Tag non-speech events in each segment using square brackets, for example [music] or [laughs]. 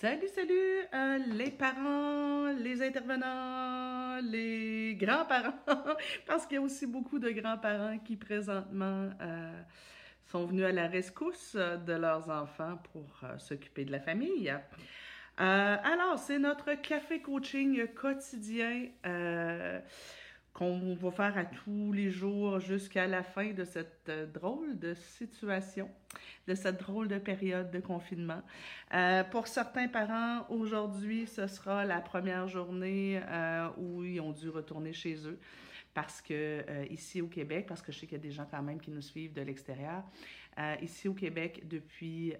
Salut, salut, euh, les parents, les intervenants, les grands-parents, [laughs] parce qu'il y a aussi beaucoup de grands-parents qui présentement euh, sont venus à la rescousse de leurs enfants pour euh, s'occuper de la famille. alors, c'est notre café coaching quotidien qu'on va faire à tous les jours jusqu'à la fin de cette euh, drôle de situation, de cette drôle de période de confinement. Euh, pour certains parents, aujourd'hui, ce sera la première journée euh, où ils ont dû retourner chez eux parce que ici au Québec, parce que je sais qu'il y a des gens quand même qui nous suivent de l'extérieur, ici au Québec, depuis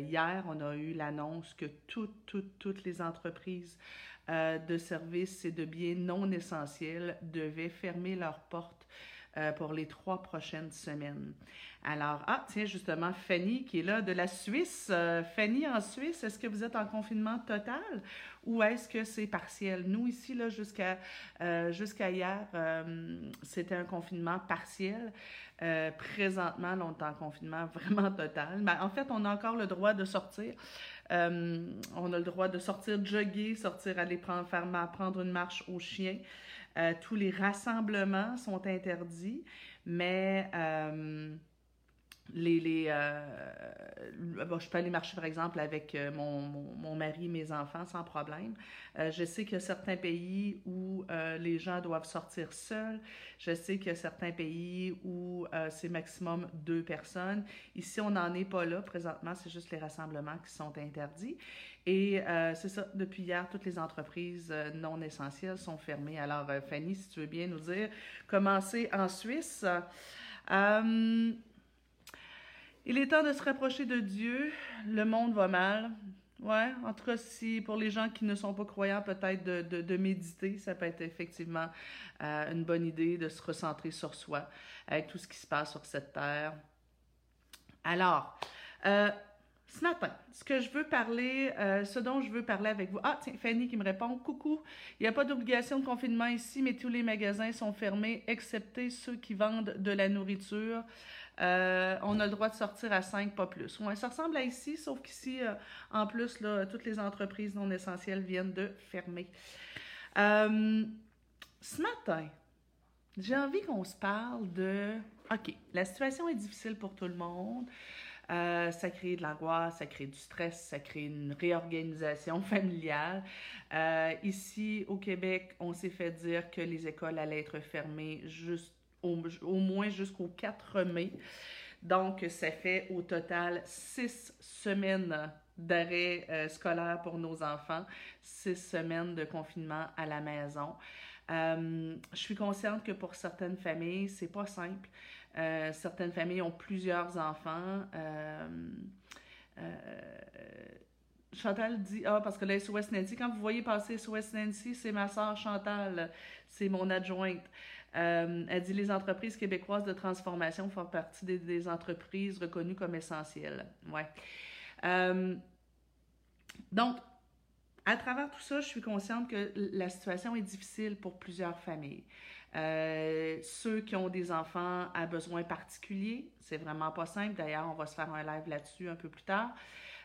hier, on a eu l'annonce que toutes, toutes, toutes les entreprises euh, de services et de biens non essentiels devaient fermer leurs portes euh, pour les trois prochaines semaines. Alors, ah, tiens, justement, Fanny qui est là de la Suisse. Euh, Fanny, en Suisse, est-ce que vous êtes en confinement total ou est-ce que c'est partiel? Nous, ici, là, jusqu'à hier, c'était un confinement partiel. présentement, on est en confinement [laughs] vraiment total. Mais en fait, on a encore le droit de sortir. Euh, on a le droit de sortir jogger, sortir aller prendre, faire, prendre une marche aux chiens. Euh, tous les rassemblements sont interdits, mais euh, les, les euh, bon, je peux aller marcher, par exemple, avec euh, mon, mon, mon mari, mes enfants, sans problème. Euh, je sais qu'il y a certains pays où les gens doivent sortir seuls. Je sais qu'il y a certains pays où c'est maximum deux personnes. Ici, on n'en est pas là présentement. C'est juste les rassemblements qui sont interdits. Et c'est ça, depuis hier, toutes les entreprises non essentielles sont fermées. Alors, Fanny, si tu veux bien nous dire, commencer en Suisse. Il est temps de se rapprocher de Dieu. Le monde va mal. Ouais, en tout si pour les gens qui ne sont pas croyants, peut-être de, de, méditer, ça peut être effectivement euh, une bonne idée de se recentrer sur soi avec tout ce qui se passe sur cette terre. Alors, euh, ce matin, ce que je veux parler, euh, ce dont je veux parler avec vous. Ah, tiens, Fanny qui me répond Coucou, il n'y a pas d'obligation de confinement ici, mais tous les magasins sont fermés, excepté ceux qui vendent de la nourriture. Euh, on a le droit de sortir à 5, pas plus. Ouais, ça ressemble à ici, sauf qu'ici, euh, en plus, toutes les entreprises non essentielles viennent de fermer. Euh, ce matin, j'ai envie qu'on se parle de, OK, la situation est difficile pour tout le monde. ça crée de l'angoisse, ça crée du stress, ça crée une réorganisation [laughs] familiale. ici, au Québec, on s'est fait dire que les écoles allaient être fermées juste au, moins jusqu'au 4 mai. Donc, ça fait au total six semaines d'arrêt euh, scolaire pour nos enfants, six semaines de confinement à la maison. Euh, je suis consciente que pour certaines familles, c'est pas simple. Euh, certaines familles ont plusieurs enfants. Chantal dit Ah, parce que la SOS Nancy, quand vous voyez passer SOS Nancy, c'est ma soeur Chantal, c'est mon adjointe. Euh, elle dit les entreprises québécoises de transformation font partie des, entreprises reconnues comme essentielles. Ouais. Euh, donc, à travers tout ça, je suis consciente que la situation est difficile pour plusieurs familles. Euh, ceux qui ont des enfants à besoins particuliers, c'est vraiment pas simple. D'ailleurs, on va se faire un live là-dessus un peu plus tard.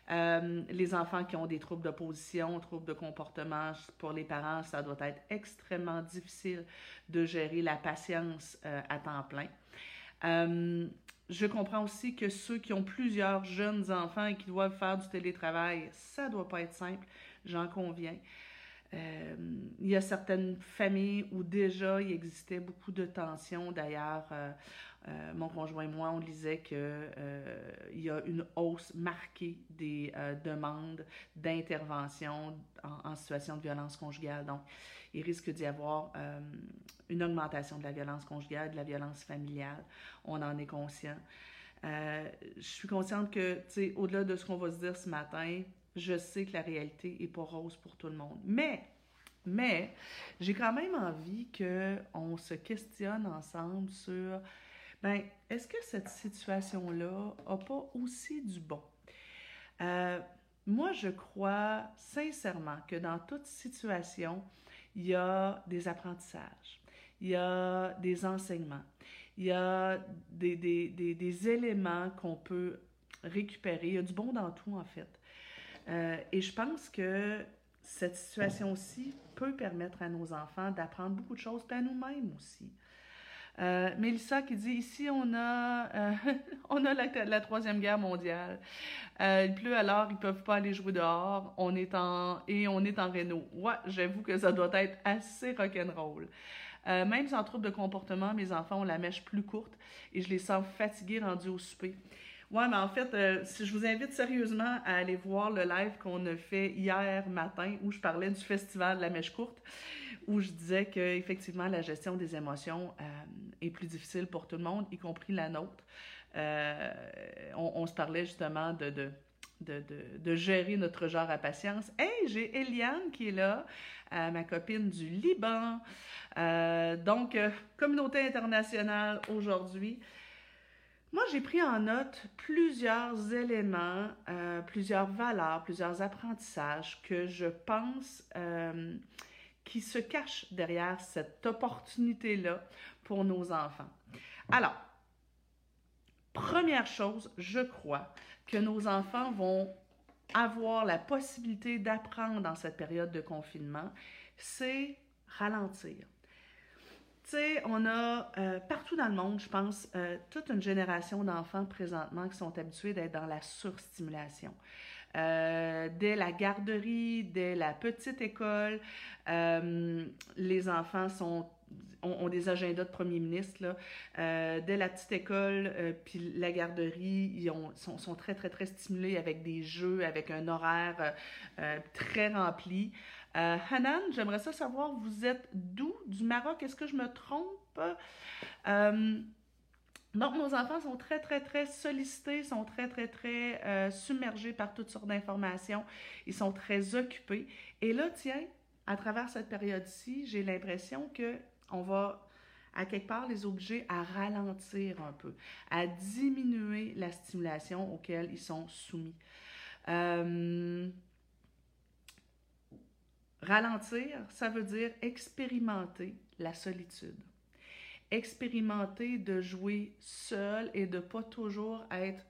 Euh, les enfants qui ont des troubles d'opposition, troubles de comportement, pour les parents, ça doit être extrêmement difficile de gérer la patience euh, à temps plein. Euh, je comprends aussi que ceux qui ont plusieurs jeunes enfants et qui doivent faire du télétravail, ça doit pas être simple, j'en conviens. Il y a certaines familles où déjà il existait beaucoup de tensions. D'ailleurs, euh, mon conjoint et moi, on disait qu'il euh, y a une hausse marquée des euh, demandes d'intervention en, situation de violence conjugale. Donc, il risque d'y avoir une augmentation de la violence conjugale, de la violence familiale. On en est conscient. je suis consciente que, tu sais, au-delà de ce qu'on va se dire ce matin, je sais que la réalité n'est pas rose pour tout le monde. Mais, mais, j'ai quand même envie qu'on se questionne ensemble sur ben, est-ce que cette situation-là n'a pas aussi du bon? Euh, moi, je crois sincèrement que dans toute situation, il y a des apprentissages, il y a des enseignements, il y a des, des, des, éléments qu'on peut récupérer. Il y a du bon dans tout, en fait. Euh, et je pense que cette situation-ci peut permettre à nos enfants d'apprendre beaucoup de choses, puis à nous-mêmes aussi. Euh, Mélissa qui dit ici on a euh, [laughs] on a la, troisième guerre mondiale. Euh, il pleut alors ils peuvent pas aller jouer dehors. On est en et on est en réno. Ouais, j'avoue que ça doit être assez rock'n'roll. Euh, même sans trouble de comportement, mes enfants ont la mèche plus courte et je les sens fatigués rendus au souper. Ouais, mais en fait, euh, si je vous invite sérieusement à aller voir le live qu'on a fait hier matin où je parlais du festival de la mèche courte, où je disais qu'effectivement, la gestion des émotions euh, est plus difficile pour tout le monde, y compris la nôtre. Euh, on, se parlait justement de, de de, de, gérer notre genre à patience. Hey, j'ai Eliane qui est là, ma copine du Liban. donc, communauté internationale aujourd'hui. Moi, j'ai pris en note plusieurs éléments, euh, plusieurs valeurs, plusieurs apprentissages que je pense euh, qui se cachent derrière cette opportunité-là pour nos enfants. Alors, première chose, je crois que nos enfants vont avoir la possibilité d'apprendre dans cette période de confinement, c'est ralentir on a euh, partout dans le monde, je pense, euh, toute une génération d'enfants présentement qui sont habitués d'être dans la surstimulation. Euh, dès la garderie, dès la petite école, les enfants ont, des agendas de premier ministre. Là. dès la petite école, puis la garderie, ils ont, sont, sont, très, très, très stimulés avec des jeux, avec un horaire très rempli. Euh, Hanan, j'aimerais ça savoir, vous êtes d'où? Du Maroc? Est-ce que je me trompe? Euh, donc, nos enfants sont très, très, très sollicités, sont très, très, très euh, submergés par toutes sortes d'informations. Ils sont très occupés. Et là, tiens, à travers cette période-ci, j'ai l'impression que on va à quelque part les obliger à ralentir un peu, à diminuer la stimulation auquel ils sont soumis. Euh, Ralentir, ça veut dire expérimenter la solitude. Expérimenter de jouer seul et de pas toujours être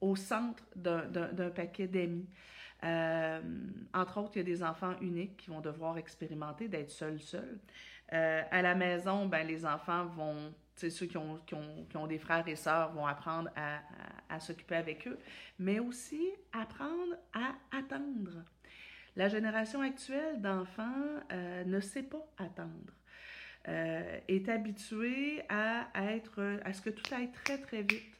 au centre d'un paquet d'amis. Euh, entre autres, il y a des enfants uniques qui vont devoir expérimenter d'être seuls, seuls. Euh, à la maison, ben, les enfants vont, ceux qui ont, qui, ont, des frères et sœurs vont apprendre à s'occuper avec eux, mais aussi apprendre à attendre. La génération actuelle d'enfants euh, ne sait pas attendre. Euh, est habituée à être à ce que tout aille très très vite.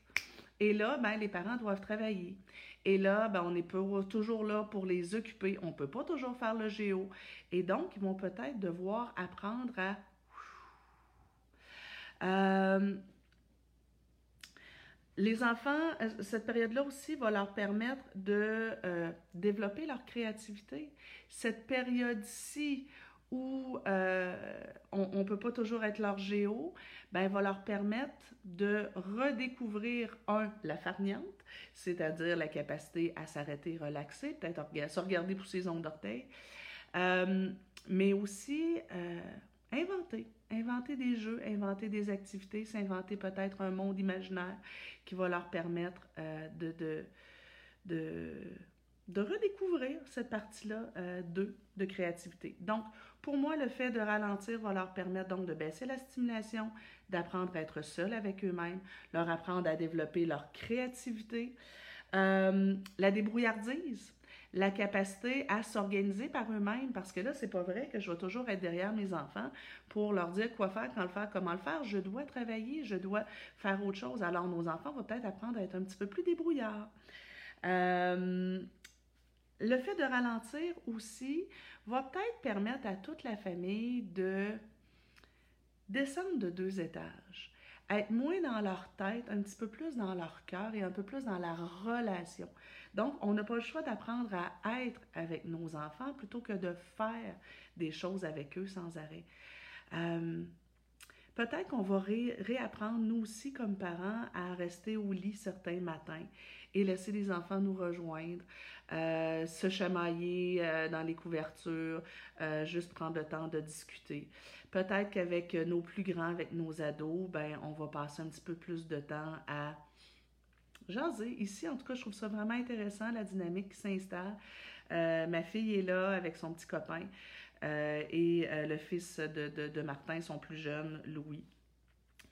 Et là, ben, les parents doivent travailler. Et là, ben, on pas toujours là pour les occuper. On ne peut pas toujours faire le géo. Et donc, ils vont peut-être devoir apprendre à... Euh, les enfants, euh, cette période-là aussi va leur permettre de euh, développer leur créativité. Cette période-ci où euh, on ne peut pas toujours être leur géo, ben, va leur permettre de redécouvrir, un, la farniente, c'est-à-dire la capacité à s'arrêter, relaxer, peut-être se regarder pour ses ongles d'orteil, mais aussi inventer inventer des jeux, inventer des activités, s'inventer peut-être un monde imaginaire qui va leur permettre euh, de, redécouvrir cette partie-là euh, de, de créativité. Donc, pour moi, le fait de ralentir va leur permettre donc de baisser la stimulation, d'apprendre à être seul avec eux-mêmes, leur apprendre à développer leur créativité. Euh, la débrouillardise, la capacité à s'organiser par eux-mêmes, parce que là, c'est pas vrai que je vais toujours être derrière mes enfants pour leur dire quoi faire, quand le faire, comment le faire. Je dois travailler, je dois faire autre chose. Alors, nos enfants vont peut-être apprendre à être un petit peu plus débrouillards. Euh, le fait de ralentir aussi va peut-être permettre à toute la famille de descendre de deux étages être moins dans leur tête, un petit peu plus dans leur cœur et un peu plus dans la relation. Donc, on n'a pas le choix d'apprendre à être avec nos enfants plutôt que de faire des choses avec eux sans arrêt. Euh, peut-être qu'on va réapprendre, nous aussi, comme parents, à rester au lit certains matins et laisser les enfants nous rejoindre, euh, se chamailler euh, dans les couvertures, juste prendre le temps de discuter. Peut-être qu'avec nos plus grands, avec nos ados, ben, on va passer un petit peu plus de temps à jaser. Ici, en tout cas, je trouve ça vraiment intéressant, la dynamique qui s'installe. ma fille est là avec son petit copain et le fils de, Martin, son plus jeune, Louis.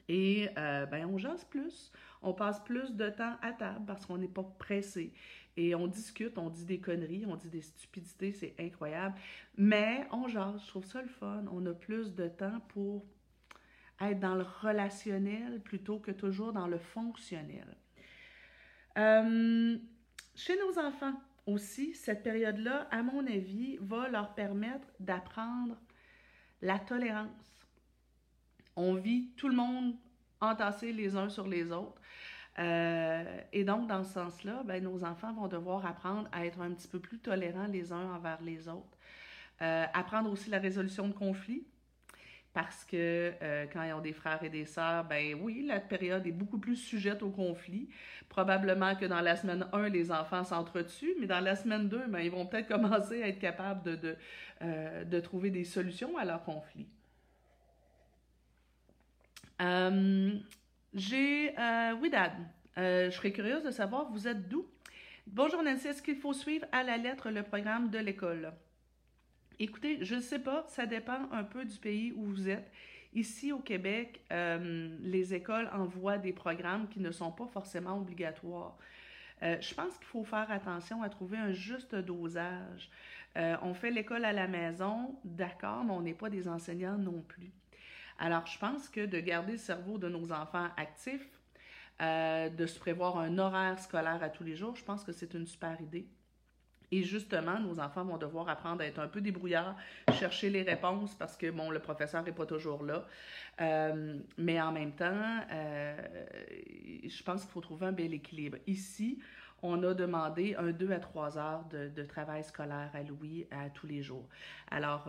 Et ben, on jase plus, on passe plus de temps à table parce qu'on n'est pas pressé. Et on discute, on dit des conneries, on dit des stupidités, c'est incroyable. Mais on jase, je trouve ça le fun. On a plus de temps pour être dans le relationnel plutôt que toujours dans le fonctionnel. Euh, chez nos enfants aussi, cette période-là, à mon avis, va leur permettre d'apprendre la tolérance. On vit tout le monde entassé les uns sur les autres. Euh, et donc, dans ce sens-là, ben, nos enfants vont devoir apprendre à être un petit peu plus tolérants les uns envers les autres. Euh, apprendre aussi la résolution de conflits. Parce que euh, quand ils ont des frères et des sœurs, ben oui, la période est beaucoup plus sujette au conflit. Probablement que dans la semaine 1, les enfants s'entretuent, mais dans la semaine 2, ben, ils vont peut-être [laughs] commencer à être capables de, de, de trouver des solutions à leurs conflits. J'ai euh, Widad. Euh, je serais curieuse de savoir, vous êtes d'où? Bonjour Nancy, est-ce qu'il faut suivre à la lettre le programme de l'école? Écoutez, je ne sais pas, ça dépend un peu du pays où vous êtes. Ici au Québec, euh, les écoles envoient des programmes qui ne sont pas forcément obligatoires. Euh, je pense qu'il faut faire attention à trouver un juste dosage. on fait l'école à la maison, d'accord, mais on n'est pas des enseignants non plus. Alors, je pense que de garder le cerveau de nos enfants actif, euh, de se prévoir un horaire scolaire à tous les jours, je pense que c'est une super idée. Et justement, nos enfants vont devoir apprendre à être un peu débrouillards, chercher les réponses parce que, bon, le professeur n'est pas toujours là. Euh, mais en même temps, euh, je pense qu'il faut trouver un bel équilibre. Ici, on a demandé un 2 à 3 heures de, de travail scolaire à Louis à tous les jours. Alors,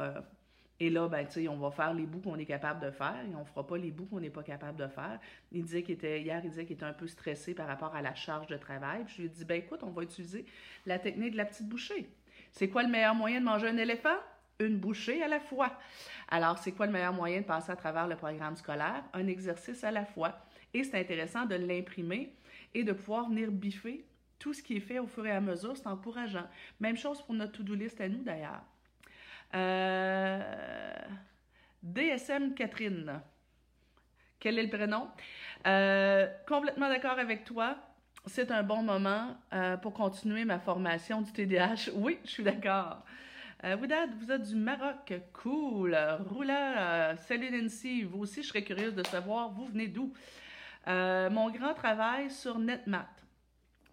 et là, ben, tu on va faire les bouts qu'on est capable de faire et on fera pas les bouts qu'on n'est pas capable de faire. Il disait qu'il était, hier, il disait qu'il était un peu stressé par rapport à la charge de travail. je lui ai dit, ben écoute, on va utiliser la technique de la petite bouchée. C'est quoi le meilleur moyen de manger un éléphant? Une bouchée à la fois. Alors, c'est quoi le meilleur moyen de passer à travers le programme scolaire? Un exercice à la fois. Et c'est intéressant de l'imprimer et de pouvoir venir biffer tout ce qui est fait au fur et à mesure. C'est encourageant. Même chose pour notre to-do list à nous, d'ailleurs. Euh, DSM Catherine. Quel est le prénom? Euh, complètement d'accord avec toi. C'est un bon moment euh, pour continuer ma formation du TDAH. [laughs] Oui, je suis d'accord. Woudad, vous êtes du Maroc. Cool. Roula, salut Nancy. Vous aussi, je serais curieuse de savoir, vous venez d'où? mon grand travail sur NetMat.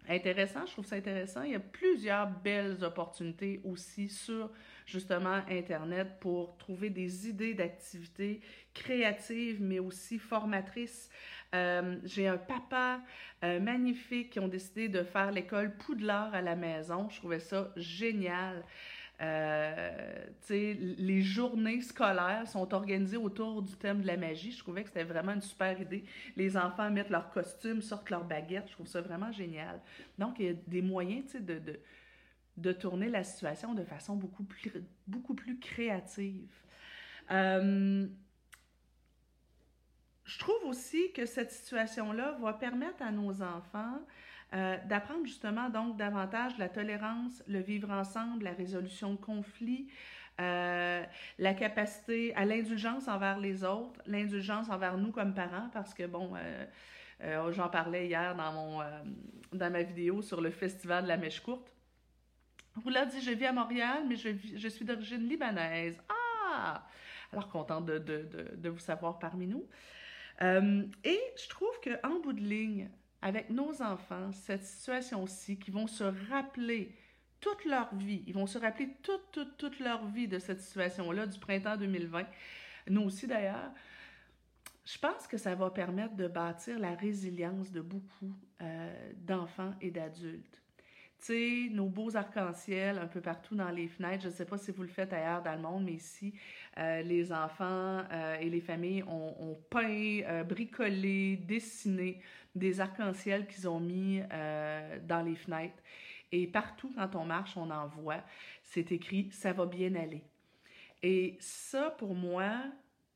Intéressant, je trouve ça intéressant. Il y a plusieurs belles opportunités aussi sur justement Internet pour trouver des idées d'activités créatives, mais aussi formatrices. Euh, j'ai un papa euh, magnifique qui ont décidé de faire l'école Poudlard à la maison. Je trouvais ça génial. Euh, les journées scolaires sont organisées autour du thème de la magie. Je trouvais que c'était vraiment une super idée. Les enfants mettent leurs costumes, sortent leurs baguettes. Je trouve ça vraiment génial. Donc, il y a des moyens de, de, de tourner la situation de façon beaucoup plus, beaucoup plus créative. Euh, je trouve aussi que cette situation-là va permettre à nos enfants euh, d'apprendre justement donc davantage la tolérance, le vivre ensemble, la résolution de conflits, euh, la capacité à l'indulgence envers les autres, l'indulgence envers nous comme parents, parce que bon, j'en parlais hier dans, mon, dans ma vidéo sur le festival de la mèche courte. Roula dit Je vis à Montréal, mais je, suis d'origine libanaise. Ah Alors, contente de, de, de, vous savoir parmi nous. Euh, et je trouve qu'en bout de ligne, avec nos enfants, cette situation-ci, qui vont se rappeler toute leur vie, ils vont se rappeler toute, toute, toute leur vie de cette situation-là du printemps 2020, nous aussi d'ailleurs, je pense que ça va permettre de bâtir la résilience de beaucoup euh, d'enfants et d'adultes sais, nos beaux arcs-en-ciel un peu partout dans les fenêtres. Je ne sais pas si vous le faites ailleurs dans le monde, mais ici, euh, les enfants euh, et les familles ont, peint, euh, bricolé, dessiné des arcs-en-ciel qu'ils ont mis dans les fenêtres. Et partout, quand on marche, on en voit. C'est écrit « ça va bien aller ». Et ça, pour moi,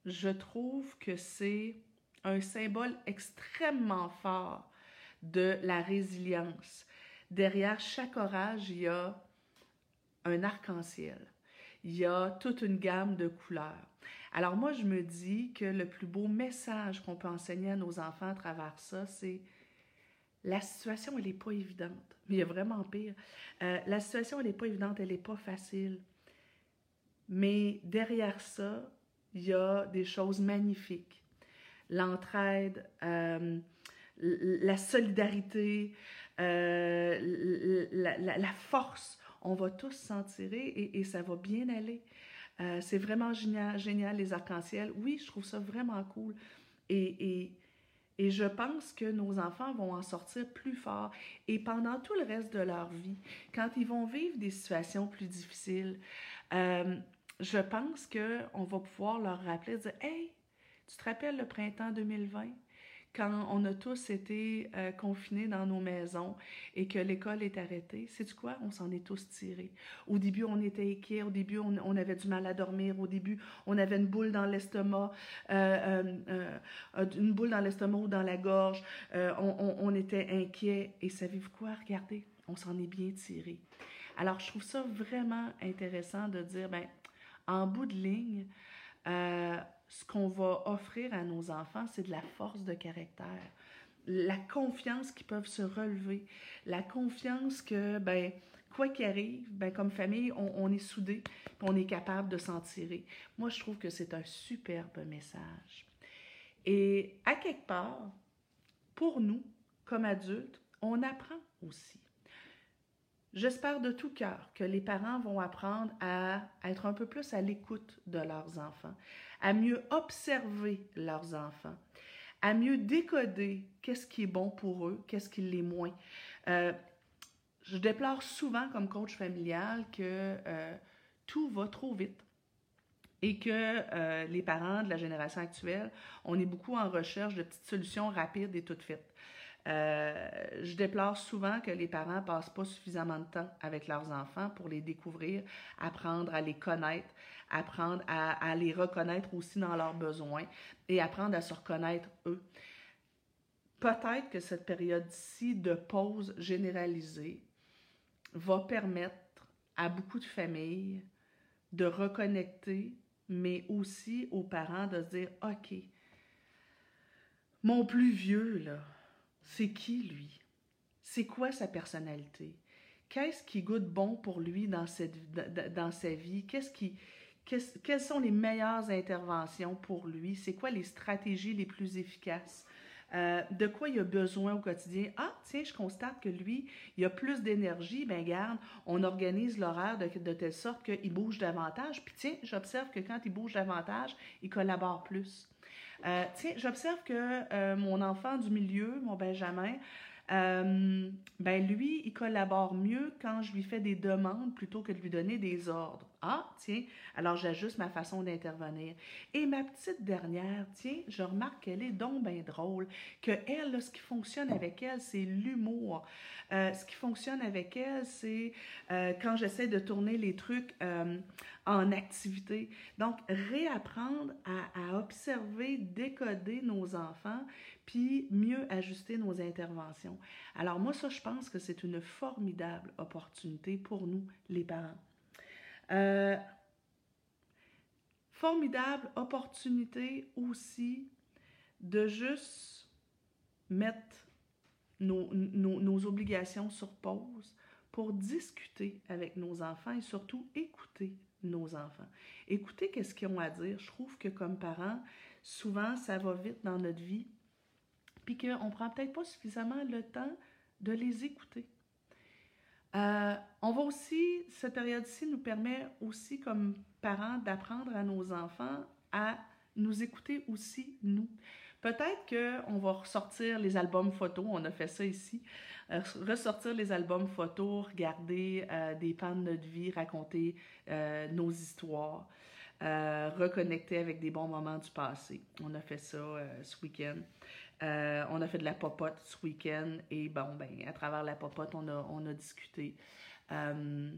je trouve que c'est un symbole extrêmement fort de la résilience. Derrière chaque orage, il y a un arc-en-ciel. Il y a toute une gamme de couleurs. Alors moi, je me dis que le plus beau message qu'on peut enseigner à nos enfants à travers ça, c'est la situation, elle n'est pas évidente. Mais il y a vraiment pire. Euh, la situation, elle n'est pas évidente, elle n'est pas facile. Mais derrière ça, il y a des choses magnifiques. L'entraide, euh, la solidarité, euh, la, force. On va tous s'en tirer et, ça va bien aller. Euh, c'est vraiment génial, génial les arcs-en-ciel. Oui, je trouve ça vraiment cool. Et, et, et, je pense que nos enfants vont en sortir plus forts. Et pendant tout le reste de leur vie, quand ils vont vivre des situations plus difficiles, je pense qu'on va pouvoir leur rappeler, dire Hey, tu te rappelles le printemps 2020? Quand on a tous été euh, confinés dans nos maisons et que l'école est arrêtée, c'est quoi? On s'en est tous tirés. Au début, on était inquiets, au début, on, avait du mal à dormir, au début, on avait une boule dans l'estomac, euh, euh, une boule dans l'estomac ou dans la gorge, on, était inquiets. Et savez-vous quoi? Regardez, on s'en est bien tiré. Alors, je trouve ça vraiment intéressant de dire, ben, en bout de ligne, ce qu'on va offrir à nos enfants, c'est de la force de caractère, la confiance qu'ils peuvent se relever, la confiance que, ben, quoi qu'il arrive, ben, comme famille, on, est soudés, on est capable de s'en tirer. Moi, je trouve que c'est un superbe message. Et à quelque part, pour nous, comme adultes, on apprend aussi. J'espère de tout cœur que les parents vont apprendre à être un peu plus à l'écoute de leurs enfants, à mieux observer leurs enfants, à mieux décoder qu'est-ce qui est bon pour eux, qu'est-ce qui l'est moins. Euh, je déplore souvent comme coach familial que euh, tout va trop vite et que euh, les parents de la génération actuelle, on est beaucoup en recherche de petites solutions rapides et toutes faites. Euh, je déplore souvent que les parents passent pas suffisamment de temps avec leurs enfants pour les découvrir, apprendre à les connaître, apprendre à, les reconnaître aussi dans leurs besoins et apprendre à se reconnaître eux. Peut-être que cette période-ci de pause généralisée va permettre à beaucoup de familles de reconnecter, mais aussi aux parents de se dire, OK, mon plus vieux, là, c'est qui lui? C'est quoi sa personnalité? Qu'est-ce qui goûte bon pour lui dans, cette, dans sa vie? Qu'est-ce qui, quelles sont les meilleures interventions pour lui? C'est quoi les stratégies les plus efficaces? Euh, de quoi il a besoin au quotidien? Ah, tiens, je constate que lui, il a plus d'énergie. Ben garde, on organise l'horaire de, de, telle sorte qu'il bouge davantage. Puis tiens, j'observe que quand il bouge davantage, il collabore plus. Euh, tiens, j'observe que euh, mon enfant du milieu, mon Benjamin, euh, ben lui, il collabore mieux quand je lui fais des demandes plutôt que de lui donner des ordres. Ah, tiens, alors j'ajuste ma façon d'intervenir. Et ma petite dernière, tiens, je remarque qu'elle est donc bien drôle, que elle, ce qui fonctionne avec elle, c'est l'humour. Euh, ce qui fonctionne avec elle, c'est euh, quand j'essaie de tourner les trucs en activité. Donc, réapprendre à observer, décoder nos enfants, puis mieux ajuster nos interventions. Alors moi, ça, je pense que c'est une formidable opportunité pour nous, les parents. Euh, formidable opportunité aussi de juste mettre nos, nos, obligations sur pause pour discuter avec nos enfants et surtout écouter nos enfants. Écouter qu'est-ce qu'ils ont à dire. Je trouve que comme parents, souvent, ça va vite dans notre vie, puis qu'on ne prend peut-être pas suffisamment le temps de les écouter. Euh, on va aussi, cette période-ci nous permet aussi comme parents d'apprendre à nos enfants à nous écouter aussi, nous. Peut-être qu'on va ressortir les albums photos, on a fait ça ici, euh, ressortir les albums photos, regarder euh, des pans de notre vie, raconter nos histoires, reconnecter avec des bons moments du passé. On a fait ça ce week-end. Euh, on a fait de la popote ce week-end et bon, ben, à travers la popote, on a, on a discuté. Euh,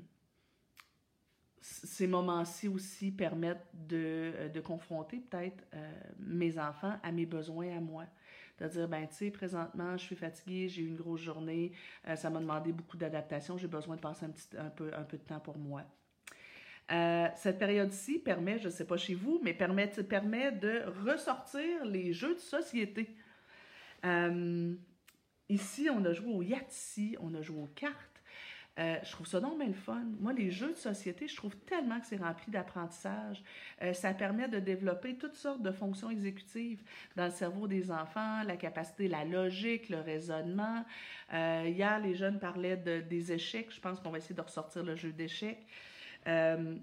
ces moments-ci aussi permettent de, de confronter peut-être euh, mes enfants à mes besoins à moi. de dire, ben, tu sais, présentement, je suis fatiguée, j'ai eu une grosse journée, euh, ça m'a demandé beaucoup d'adaptation, j'ai besoin de passer un, petit, un, peu, un peu de temps pour moi. Euh, cette période-ci permet, je ne sais pas chez vous, mais permet, permet de ressortir les jeux de société. Euh, ici, on a joué au Yahtzee, on a joué aux cartes. Euh, je trouve ça donc le fun. Moi, les jeux de société, je trouve tellement que c'est rempli d'apprentissage. ça permet de développer toutes sortes de fonctions exécutives dans le cerveau des enfants, la capacité, la logique, le raisonnement. hier, les jeunes parlaient de, des échecs. Je pense qu'on va essayer de ressortir le jeu d'échecs. Euh,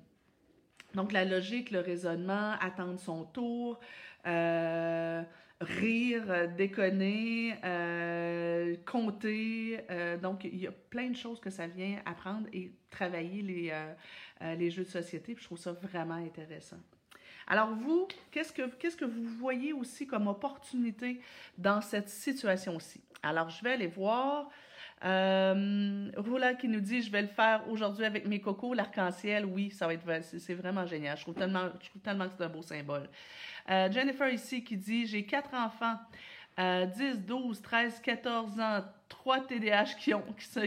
donc, la logique, le raisonnement, attendre son tour, euh, rire, déconner, euh, compter. donc, il y a plein de choses que ça vient apprendre et travailler les, les jeux de société. je trouve ça vraiment intéressant. Alors, vous, qu'est-ce que, qu'est-ce que vous voyez aussi comme opportunité dans cette situation-ci? Alors, je vais aller voir euh, Roula qui nous dit Je vais le faire aujourd'hui avec mes cocos, l'arc-en-ciel. Oui, ça va être c'est vraiment génial. Je trouve tellement, je trouve tellement que c'est un beau symbole. Euh, Jennifer ici qui dit J'ai quatre enfants. 10, 12, 13, 14 ans, 3 TDAH qui ont,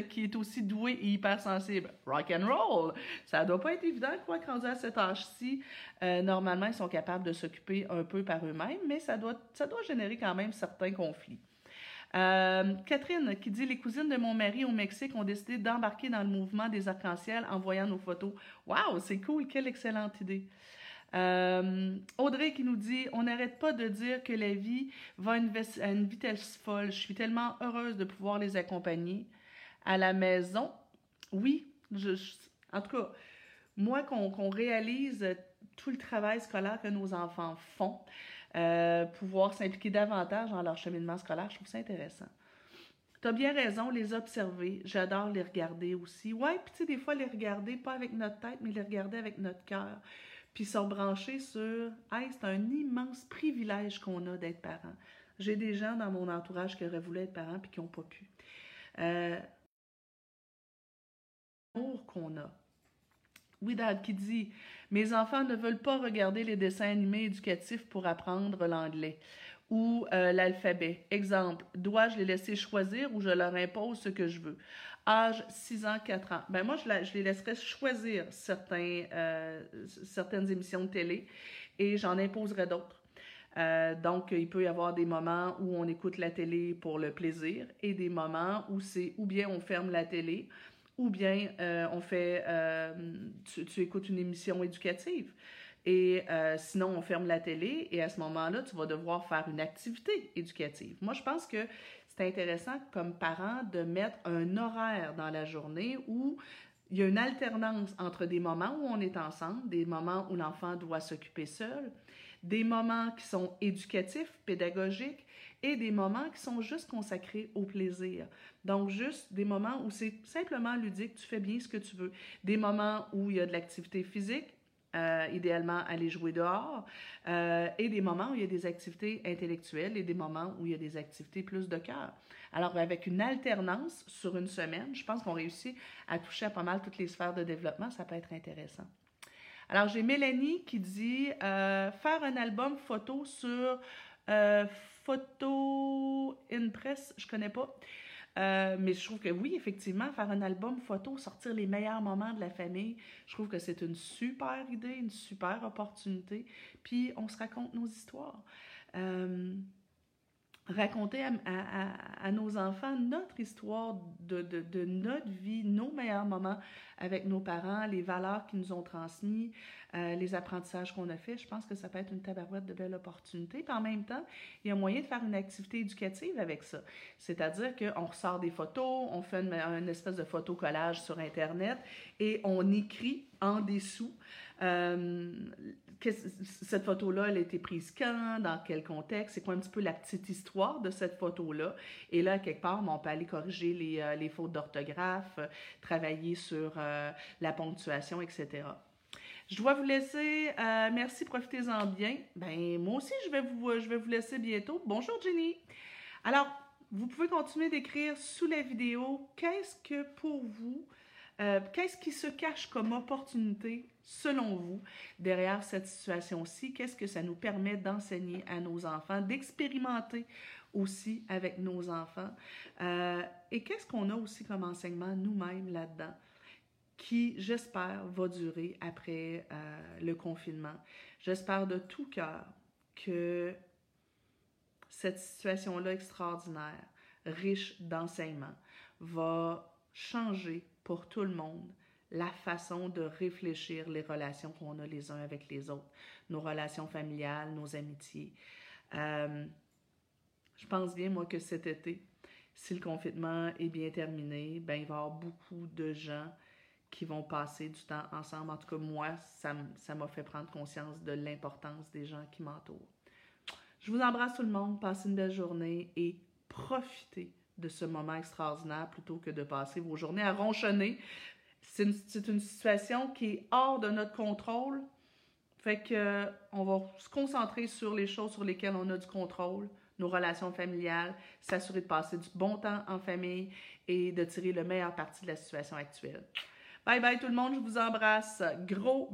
qui, est aussi doué et hypersensible. Rock and roll! Ça doit pas être évident, quoi, quand à cet âge-ci, euh, normalement, ils sont capables de s'occuper un peu par eux-mêmes, mais ça doit, ça doit générer quand même certains conflits. Euh, Catherine qui dit Les cousines de mon mari au Mexique ont décidé d'embarquer dans le mouvement des arcs-en-ciel en voyant nos photos. Waouh, c'est cool, quelle excellente idée. Euh, Audrey qui nous dit On n'arrête pas de dire que la vie va à une, vitesse folle. Je suis tellement heureuse de pouvoir les accompagner à la maison. Oui, je, en tout cas, moi, qu'on réalise tout le travail scolaire que nos enfants font, euh, pouvoir s'impliquer davantage dans leur cheminement scolaire. Je trouve ça intéressant. Tu as bien raison, les observer. J'adore les regarder aussi. Ouais, puis tu sais, des fois, les regarder, pas avec notre tête, mais les regarder avec notre cœur. Puis se brancher sur, hey, c'est un immense privilège qu'on a d'être parent. J'ai des gens dans mon entourage qui auraient voulu être parents puis qui n'ont pas pu. Euh, l'amour qu'on a. Oui, Dad qui dit Mes enfants ne veulent pas regarder les dessins animés éducatifs pour apprendre l'anglais ou euh, l'alphabet. Exemple, dois-je les laisser choisir ou je leur impose ce que je veux? Âge 6 ans, 4 ans. Ben moi, je, je les laisserais choisir certains, euh, certaines émissions de télé et j'en imposerais d'autres. Euh, donc, il peut y avoir des moments où on écoute la télé pour le plaisir et des moments où c'est ou bien on ferme la télé ou bien euh, on fait, euh, tu, écoutes une émission éducative. Et euh, sinon, on ferme la télé et à ce moment-là, tu vas devoir faire une activité éducative. Moi, je pense que c'est intéressant comme parent de mettre un horaire dans la journée où il y a une alternance entre des moments où on est ensemble, des moments où l'enfant doit s'occuper seul, des moments qui sont éducatifs, pédagogiques et des moments qui sont juste consacrés au plaisir. Donc, juste des moments où c'est simplement ludique, tu fais bien ce que tu veux. Des moments où il y a de l'activité physique, euh, idéalement aller jouer dehors, euh, et des moments où il y a des activités intellectuelles et des moments où il y a des activités plus de cœur. Alors, avec une alternance sur une semaine, je pense qu'on réussit à toucher à pas mal toutes les sphères de développement. Ça peut être intéressant. Alors, j'ai Mélanie qui dit euh, faire un album photo sur euh, Photo Impress, je connais pas. Euh, mais je trouve que oui, effectivement, faire un album photo, sortir les meilleurs moments de la famille, je trouve que c'est une super idée, une super opportunité. Puis on se raconte nos histoires. Euh, raconter à, nos enfants notre histoire de, notre vie, nos meilleurs moments avec nos parents, les valeurs qu'ils nous ont transmises, euh, les apprentissages qu'on a fait. Je pense que ça peut être une tabarouette de belles opportunités. En même temps, il y a moyen de faire une activité éducative avec ça. C'est-à-dire qu'on ressort des photos, on fait une, espèce de photo-collage sur Internet et on écrit en dessous euh, cette photo-là, elle a été prise quand, dans quel contexte, c'est quoi un petit peu la petite histoire de cette photo-là? Et là, quelque part, on peut aller corriger les, euh, fautes d'orthographe, travailler sur la ponctuation, etc. Je dois vous laisser. Euh, merci, profitez-en bien. Ben, moi aussi, je vais, vous, je vais vous laisser bientôt. Bonjour, Jenny. Alors, vous pouvez continuer d'écrire sous la vidéo qu'est-ce que pour vous, euh, qu'est-ce qui se cache comme opportunité selon vous derrière cette situation-ci? Qu'est-ce que ça nous permet d'enseigner à nos enfants, d'expérimenter aussi avec nos enfants? Euh, et qu'est-ce qu'on a aussi comme enseignement nous-mêmes là-dedans? qui, j'espère, va durer après euh, le confinement? J'espère de tout cœur que cette situation-là extraordinaire, riche d'enseignements, va changer pour tout le monde la façon de réfléchir les relations qu'on a les uns avec les autres, nos relations familiales, nos amitiés. Euh, je pense bien, moi, que cet été, si le confinement est bien terminé, ben, il va y avoir beaucoup de gens qui vont passer du temps ensemble. En tout cas, moi, ça m'a fait prendre conscience de l'importance des gens qui m'entourent. Je vous embrasse tout le monde, passez une belle journée et profitez de ce moment extraordinaire plutôt que de passer vos journées à ronchonner. C'est une, une, situation qui est hors de notre contrôle. Fait que on va se concentrer sur les choses sur lesquelles on a du contrôle, nos relations familiales, s'assurer de passer du bon temps en famille et de tirer le meilleur parti de la situation actuelle. Bye bye tout le monde, je vous embrasse. Gros